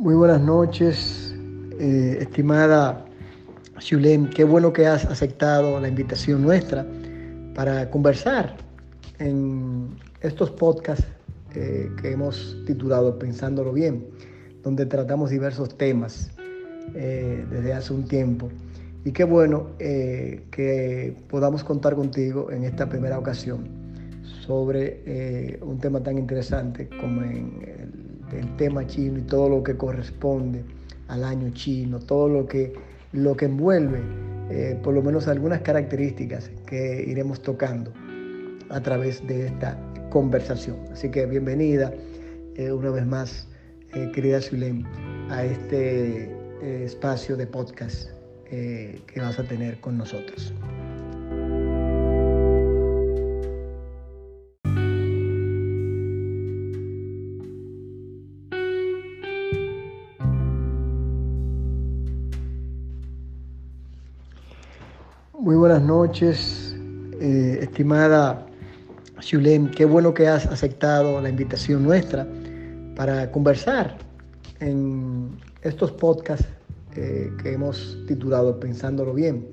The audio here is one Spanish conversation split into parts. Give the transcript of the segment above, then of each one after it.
Muy buenas noches, eh, estimada Shulem. Qué bueno que has aceptado la invitación nuestra para conversar en estos podcasts eh, que hemos titulado Pensándolo Bien, donde tratamos diversos temas eh, desde hace un tiempo. Y qué bueno que podamos contar contigo en esta primera ocasión sobre un tema tan interesante como en el el tema chino y todo lo que corresponde al año chino, todo lo que, lo que envuelve, eh, por lo menos algunas características que iremos tocando a través de esta conversación. Así que bienvenida eh, una vez más, eh, querida Zulem, a este espacio de podcast que vas a tener con nosotros. Buenas noches, eh, estimada Shulem. Qué bueno que has aceptado la invitación nuestra para conversar en estos podcasts eh, que hemos titulado Pensándolo Bien,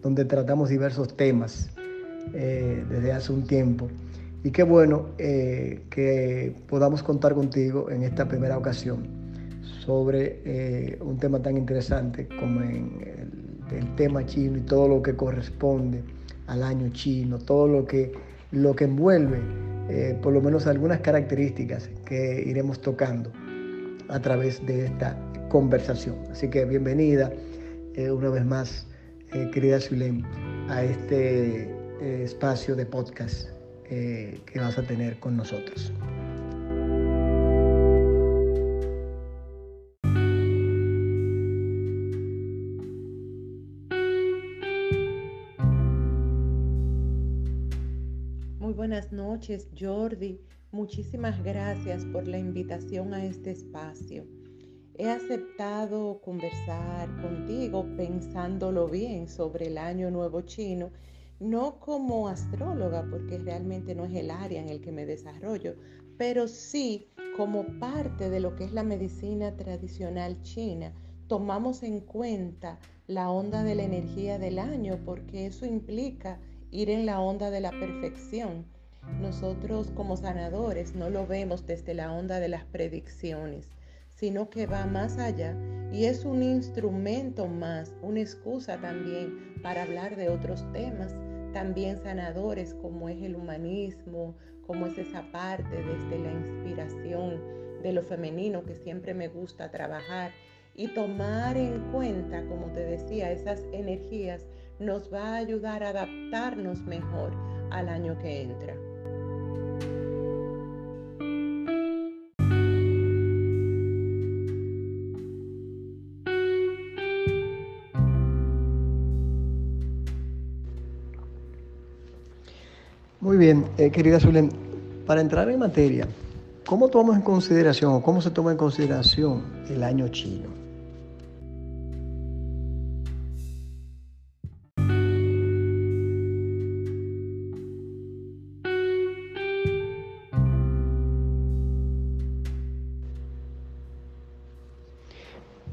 donde tratamos diversos temas eh, desde hace un tiempo. Y qué bueno que podamos contar contigo en esta primera ocasión sobre un tema tan interesante como en el el tema chino y todo lo que corresponde al año chino, todo lo que, lo que envuelve, eh, por lo menos algunas características que iremos tocando a través de esta conversación. Así que bienvenida eh, una vez más, eh, querida Zulem, a este espacio de podcast que vas a tener con nosotros. Noches, Jordi. Muchísimas gracias por la invitación a este espacio. He aceptado conversar contigo pensándolo bien sobre el año nuevo chino, no como astróloga, porque realmente no es el área en el que me desarrollo, pero sí como parte de lo que es la medicina tradicional china. Tomamos en cuenta la onda de la energía del año porque eso implica ir en la onda de la perfección nosotros como sanadores no lo vemos desde la onda de las predicciones, sino que va más allá y es un instrumento más, una excusa también para hablar de otros temas, también sanadores como es el humanismo, como es esa parte desde la inspiración de lo femenino que siempre me gusta trabajar y tomar en cuenta, como te decía, esas energías nos va a ayudar a adaptarnos mejor al año que entra. Muy bien, eh, querida Zulem, para entrar en materia, ¿cómo tomamos en consideración o cómo se toma en consideración el año chino?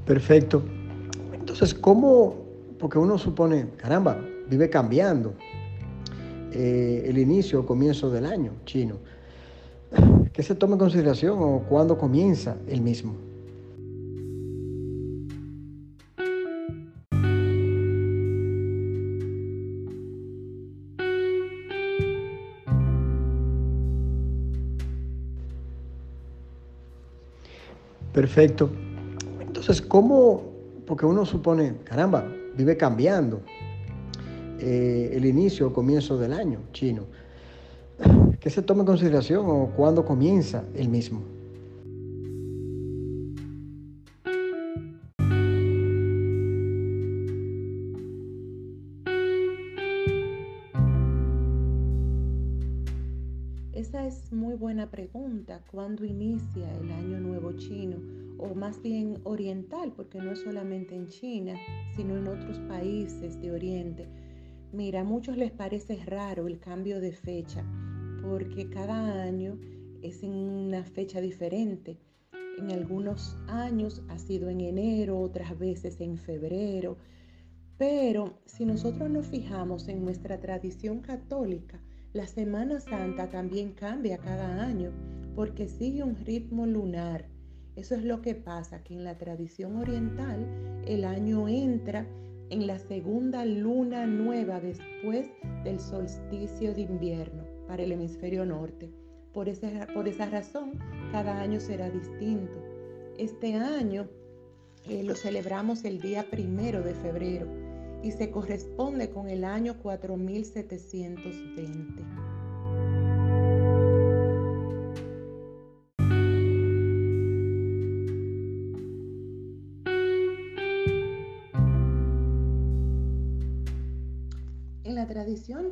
Perfecto. Entonces, ¿cómo? Porque uno supone, caramba, vive cambiando. Eh, el inicio o comienzo del año chino. ¿Qué se toma en consideración o cuándo comienza el mismo? Perfecto. Entonces, ¿cómo? Porque uno supone, caramba, vive cambiando. Eh, el inicio o comienzo del año chino. ¿Qué se toma en consideración o cuándo comienza el mismo? Esa es muy buena pregunta. ¿Cuándo inicia el año nuevo chino? O más bien oriental, porque no solamente en China, sino en otros países de Oriente. Mira, a muchos les parece raro el cambio de fecha porque cada año es en una fecha diferente. En algunos años ha sido en enero, otras veces en febrero. Pero si nosotros nos fijamos en nuestra tradición católica, la Semana Santa también cambia cada año porque sigue un ritmo lunar. Eso es lo que pasa, que en la tradición oriental el año entra en la segunda luna nueva después del solsticio de invierno para el hemisferio norte. Por esa, por esa razón, cada año será distinto. Este año eh, lo celebramos el día primero de febrero y se corresponde con el año 4720.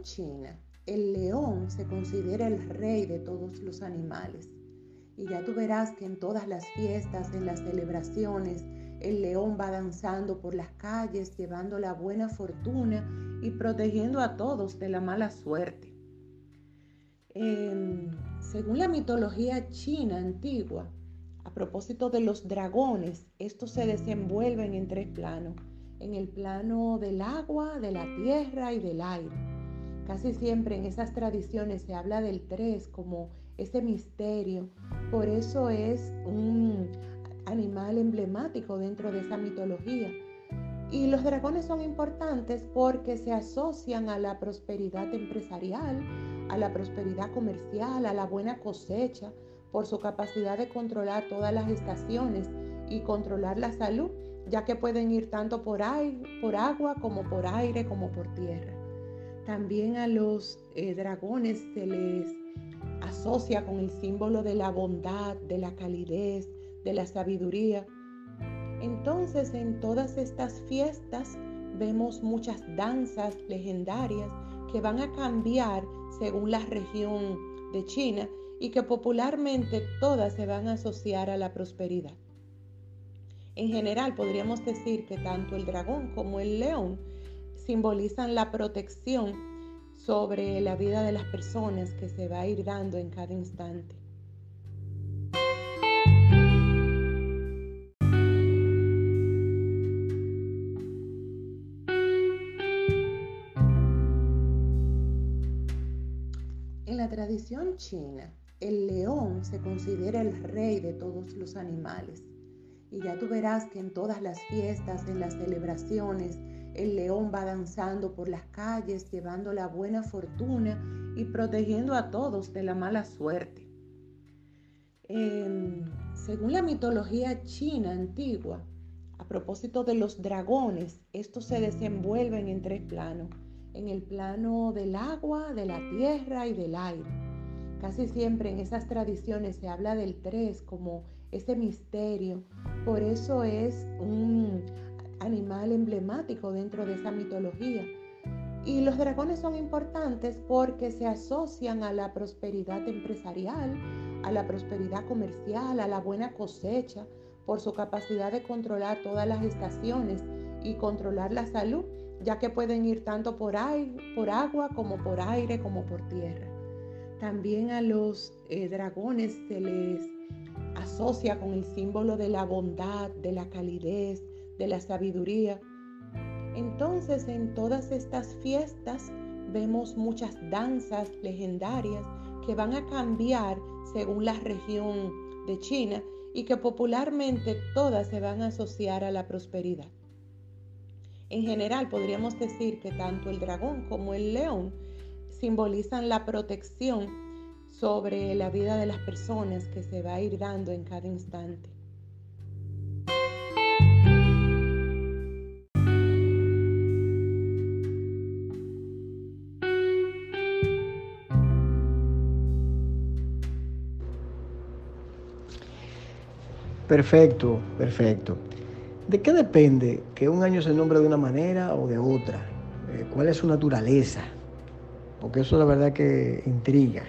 China, el león se considera el rey de todos los animales. Y ya tú verás que en todas las fiestas, en las celebraciones, el león va danzando por las calles, llevando la buena fortuna y protegiendo a todos de la mala suerte. Em, según la mitología china antigua, a propósito de los dragones, estos se desenvuelven en tres planos. En el plano del agua, de la tierra y del aire. Casi siempre en esas tradiciones se habla del tres como ese misterio. Por eso es un animal emblemático dentro de esa mitología. Y los dragones son importantes porque se asocian a la prosperidad empresarial, a la prosperidad comercial, a la buena cosecha, por su capacidad de controlar todas las estaciones y controlar la salud, ya que pueden ir tanto por agua como por aire como por tierra. También a los eh, dragones se les asocia con el símbolo de la bondad, de la calidez, de la sabiduría. Entonces en todas estas fiestas vemos muchas danzas legendarias que van a cambiar según la región de China y que popularmente todas se van a asociar a la prosperidad. En general podríamos decir que tanto el dragón como el león simbolizan la protección sobre la vida de las personas que se va a ir dando en cada instante. tradición china, el león se considera el rey de todos los animales. Y ya tú verás que en todas las fiestas, en las celebraciones, el león va danzando por las calles, llevando la buena fortuna y protegiendo a todos de la mala suerte. Em, según la mitología china antigua, a propósito de los dragones, estos se desenvuelven en tres planos en el plano del agua, de la tierra y del aire. Casi siempre en esas tradiciones se habla del tres como ese misterio. Por eso es un animal emblemático dentro de esa mitología. Y los dragones son importantes porque se asocian a la prosperidad empresarial, a la prosperidad comercial, a la buena cosecha, por su capacidad de controlar todas las estaciones y controlar la salud ya que pueden ir tanto por, agua como por aire como por tierra. También a los eh, dragones se les asocia con el símbolo de la bondad, de la calidez, de la sabiduría. Entonces en todas estas fiestas vemos muchas danzas legendarias que van a cambiar según la región de China y que popularmente todas se van a asociar a la prosperidad. En general podríamos decir que tanto el dragón como el león simbolizan la protección sobre la vida de las personas que se va a ir dando en cada instante. Perfecto, perfecto. ¿De qué depende que un año se nombre de una manera o de otra? Eh, ¿Cuál es su naturaleza? Porque eso la verdad que intriga.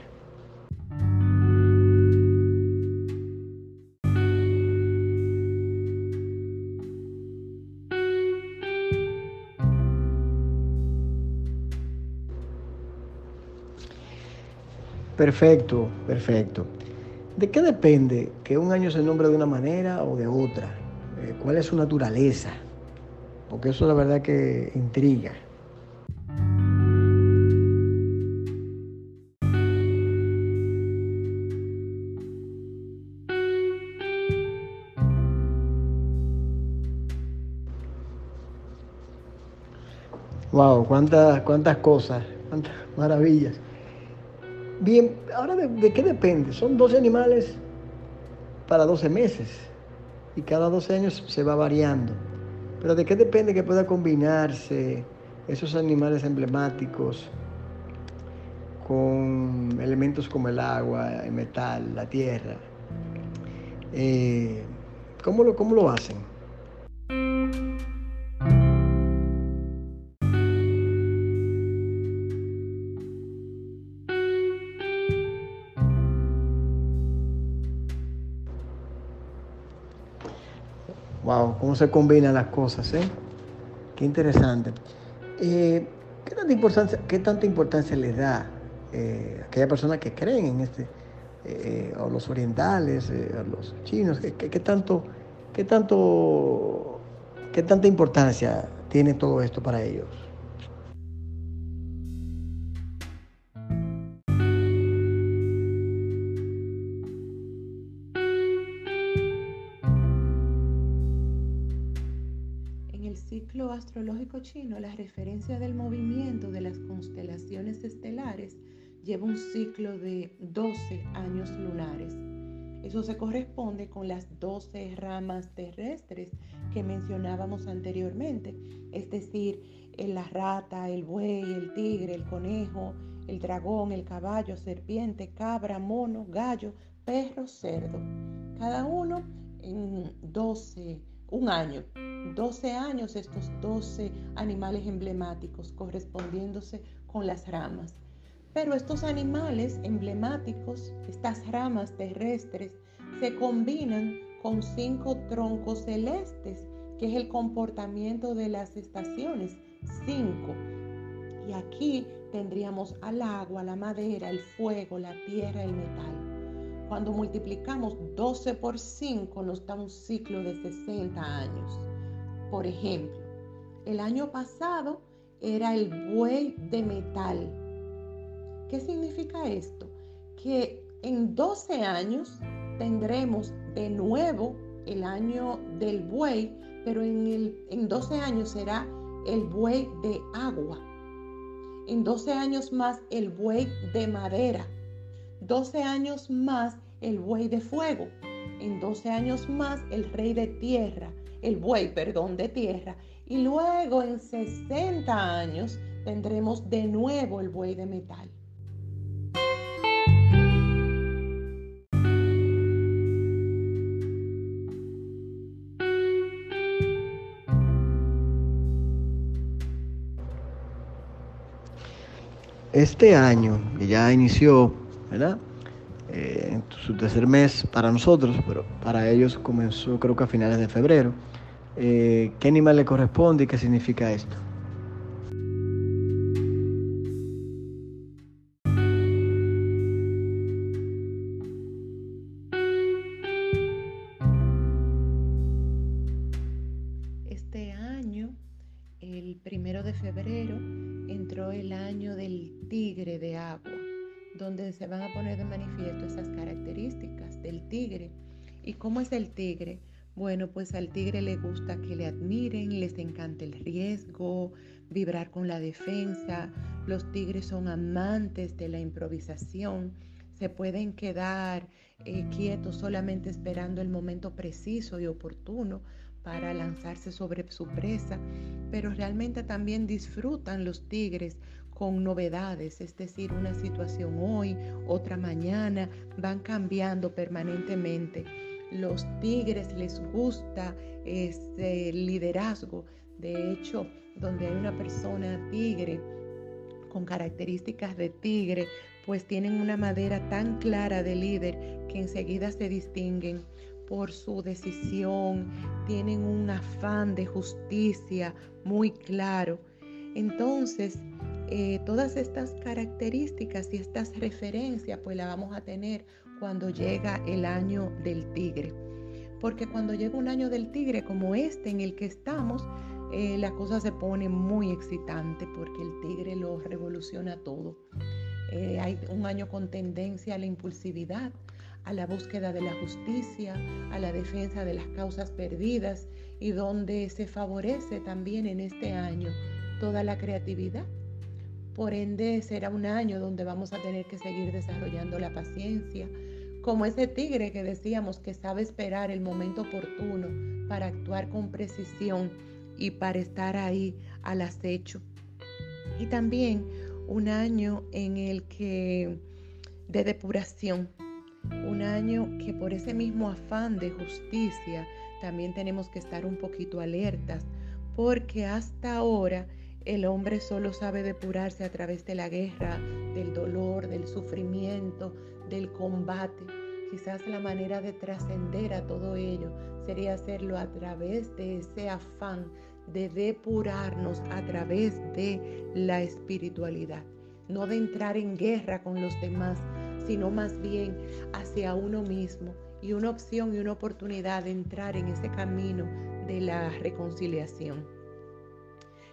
Perfecto, perfecto. ¿De qué depende que un año se nombre de una manera o de otra? Eh, ¿Cuál es su naturaleza? Porque eso la verdad que intriga. Wow, cuántas, cuántas cosas, cuántas maravillas. Bien, ahora de, qué depende? Son 12 animales para 12 meses y cada 12 años se va variando. Pero de qué depende que pueda combinarse esos animales emblemáticos con elementos como el agua, el metal, la tierra. Eh, ¿cómo, lo, ¿Cómo lo hacen? Se combinan las cosas, ¿eh? Qué interesante. Eh, ¿qué, tanta importancia, ¿Qué tanta importancia le da eh, a aquellas personas que creen en este, eh, a los orientales, a los chinos? ¿qué, qué, tanto, qué, tanto, ¿Qué tanta importancia tiene todo esto para ellos? Astrológico chino, la referencia del movimiento de las constelaciones estelares lleva un ciclo de 12 años lunares. Eso se corresponde con las 12 ramas terrestres que mencionábamos anteriormente, es decir, la rata, el buey, el tigre, el conejo, el dragón, el caballo, serpiente, cabra, mono, gallo, perro, cerdo. Cada uno en 12, un año 12 años estos 12 animales emblemáticos correspondiéndose con las ramas. Pero estos animales emblemáticos, estas ramas terrestres, se combinan con cinco troncos celestes, que es el comportamiento de las estaciones, cinco. Y aquí tendríamos al agua, la madera, el fuego, la tierra, el metal. Cuando multiplicamos 12 por 5 nos da un ciclo de 60 años. Por ejemplo, el año pasado era el buey de metal. ¿Qué significa esto? Que en 12 años tendremos de nuevo el año del buey, pero en, el, en 12 años será el buey de agua. En 12 años más el buey de madera. 12 años más el buey de fuego. En 12 años más el rey de tierra el buey, perdón, de tierra. Y luego en 60 años tendremos de nuevo el buey de metal. Este año, que ya inició, ¿verdad? Eh, en su tercer mes para nosotros, pero para ellos comenzó creo que a finales de febrero. Eh, qué animal le corresponde y qué significa esto. Pues al tigre le gusta que le admiren, les encanta el riesgo, vibrar con la defensa. Los tigres son amantes de la improvisación. Se pueden quedar eh, quietos solamente esperando el momento preciso y oportuno para lanzarse sobre su presa, pero realmente también disfrutan los tigres con novedades, es decir, una situación hoy, otra mañana, van cambiando permanentemente los tigres les gusta ese liderazgo. De hecho, donde hay una persona tigre con características de tigre, pues tienen una madera tan clara de líder que enseguida se distinguen por su decisión, tienen un afán de justicia muy claro. Entonces, eh, todas estas características y estas referencias, pues las vamos a tener cuando llega el año del tigre. Porque cuando llega un año del tigre como este en el que estamos, eh, la cosa se pone muy excitante porque el tigre lo revoluciona todo. Eh, hay un año con tendencia a la impulsividad, a la búsqueda de la justicia, a la defensa de las causas perdidas y donde se favorece también en este año toda la creatividad. Por ende, será un año donde vamos a tener que seguir desarrollando la paciencia, como ese tigre que decíamos que sabe esperar el momento oportuno para actuar con precisión y para estar ahí al acecho. Y también un año en el que de depuración, un año que por ese mismo afán de justicia también tenemos que estar un poquito alertas, porque hasta ahora el hombre solo sabe depurarse a través de la guerra, del dolor, del sufrimiento, del combate. Quizás la manera de trascender a todo ello sería hacerlo a través de ese afán de depurarnos a través de la espiritualidad. No de entrar en guerra con los demás, sino más bien hacia uno mismo y una opción y una oportunidad de entrar en ese camino de la reconciliación.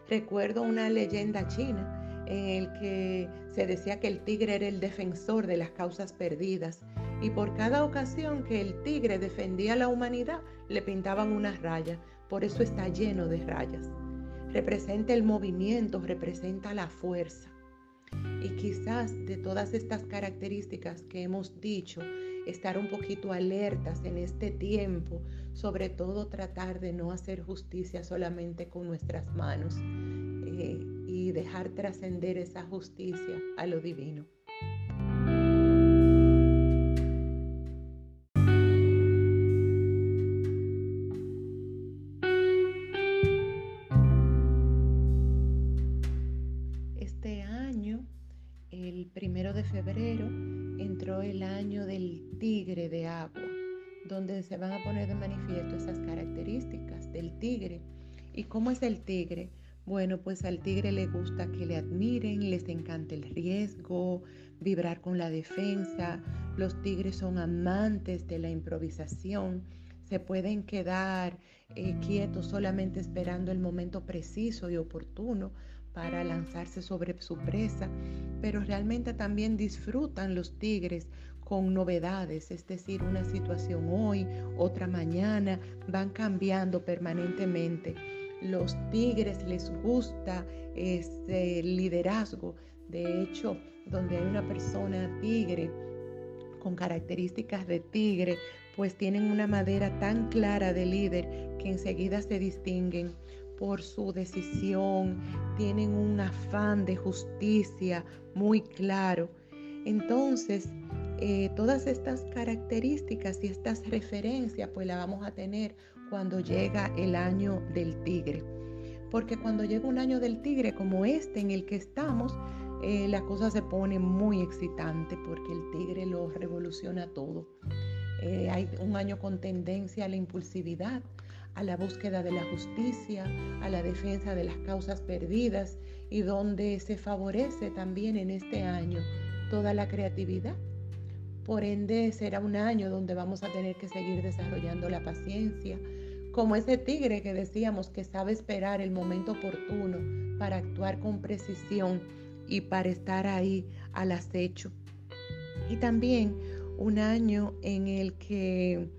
Recuerdo una leyenda china en el que se decía que el tigre era el defensor de las causas perdidas y por cada ocasión que el tigre defendía a la humanidad le pintaban una raya, por eso está lleno de rayas. Representa el movimiento, representa la fuerza. Y quizás de todas estas características que hemos dicho, estar un poquito alertas en este tiempo, sobre todo tratar de no hacer justicia solamente con nuestras manos eh, y dejar trascender esa justicia a lo divino. febrero entró el año del tigre de agua, donde se van a poner de manifiesto esas características del tigre. ¿Y cómo es el tigre? Bueno, pues al tigre le gusta que le admiren, les encanta el riesgo, vibrar con la defensa. Los tigres son amantes de la improvisación, se pueden quedar eh, quietos solamente esperando el momento preciso y oportuno para lanzarse sobre su presa, pero realmente también disfrutan los tigres con novedades, es decir, una situación hoy, otra mañana, van cambiando permanentemente. Los tigres les gusta ese liderazgo. De hecho, donde hay una persona tigre con características de tigre, pues tienen una madera tan clara de líder que enseguida se distinguen por su decisión, tienen un afán de justicia muy claro. Entonces, eh, todas estas características y estas referencias, pues la vamos a tener cuando llega el año del tigre. Porque cuando llega un año del tigre como este en el que estamos, eh, la cosa se pone muy excitante porque el tigre lo revoluciona todo. Eh, hay un año con tendencia a la impulsividad, a la búsqueda de la justicia, a la defensa de las causas perdidas y donde se favorece también en este año toda la creatividad. Por ende, será un año donde vamos a tener que seguir desarrollando la paciencia, como ese tigre que decíamos que sabe esperar el momento oportuno para actuar con precisión y para estar ahí al acecho. Y también un año en el que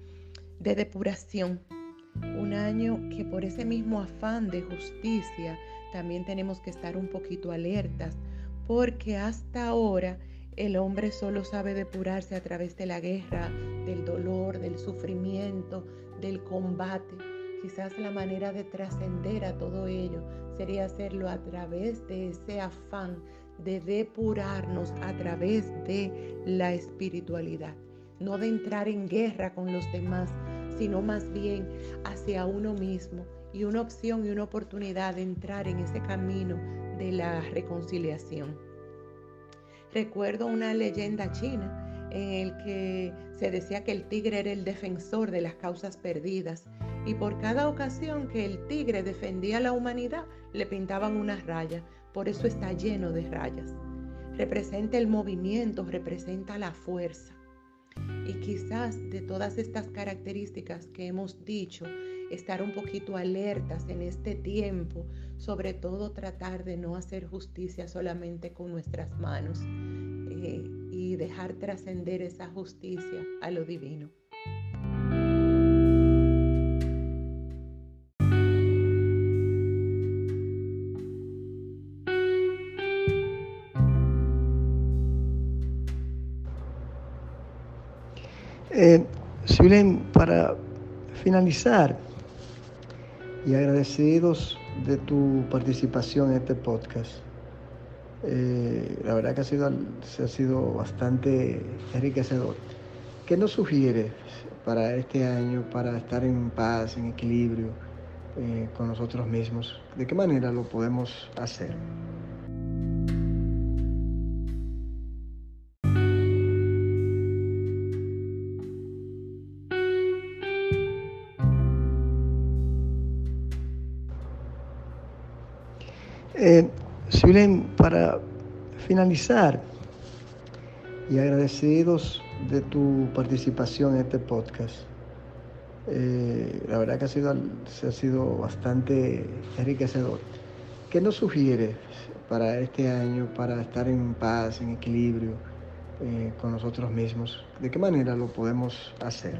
de depuración, un año que por ese mismo afán de justicia también tenemos que estar un poquito alertas, porque hasta ahora el hombre solo sabe depurarse a través de la guerra, del dolor, del sufrimiento, del combate. Quizás la manera de trascender a todo ello sería hacerlo a través de ese afán de depurarnos a través de la espiritualidad, no de entrar en guerra con los demás, sino más bien hacia uno mismo y una opción y una oportunidad de entrar en ese camino de la reconciliación. Recuerdo una leyenda china en el que se decía que el tigre era el defensor de las causas perdidas y por cada ocasión que el tigre defendía a la humanidad le pintaban una raya, por eso está lleno de rayas. Representa el movimiento, representa la fuerza. y quizás de todas estas características que hemos dicho, estar un poquito alertas en este tiempo, sobre todo tratar de no hacer justicia solamente con nuestras manos eh, y dejar trascender esa justicia a lo divino. Eh, para finalizar, y agradecidos de tu participación en este podcast. Eh, la verdad que ha sido, ha sido bastante enriquecedor. ¿Qué nos sugieres para este año, para estar en paz, en equilibrio eh, con nosotros mismos? ¿De qué manera lo podemos hacer? Eh, para finalizar, y agradecidos de tu participación en este podcast. Eh, la verdad que ha sido, ha sido bastante enriquecedor. ¿Qué nos sugieres para este año, para estar en paz, en equilibrio eh, con nosotros mismos? ¿De qué manera lo podemos hacer?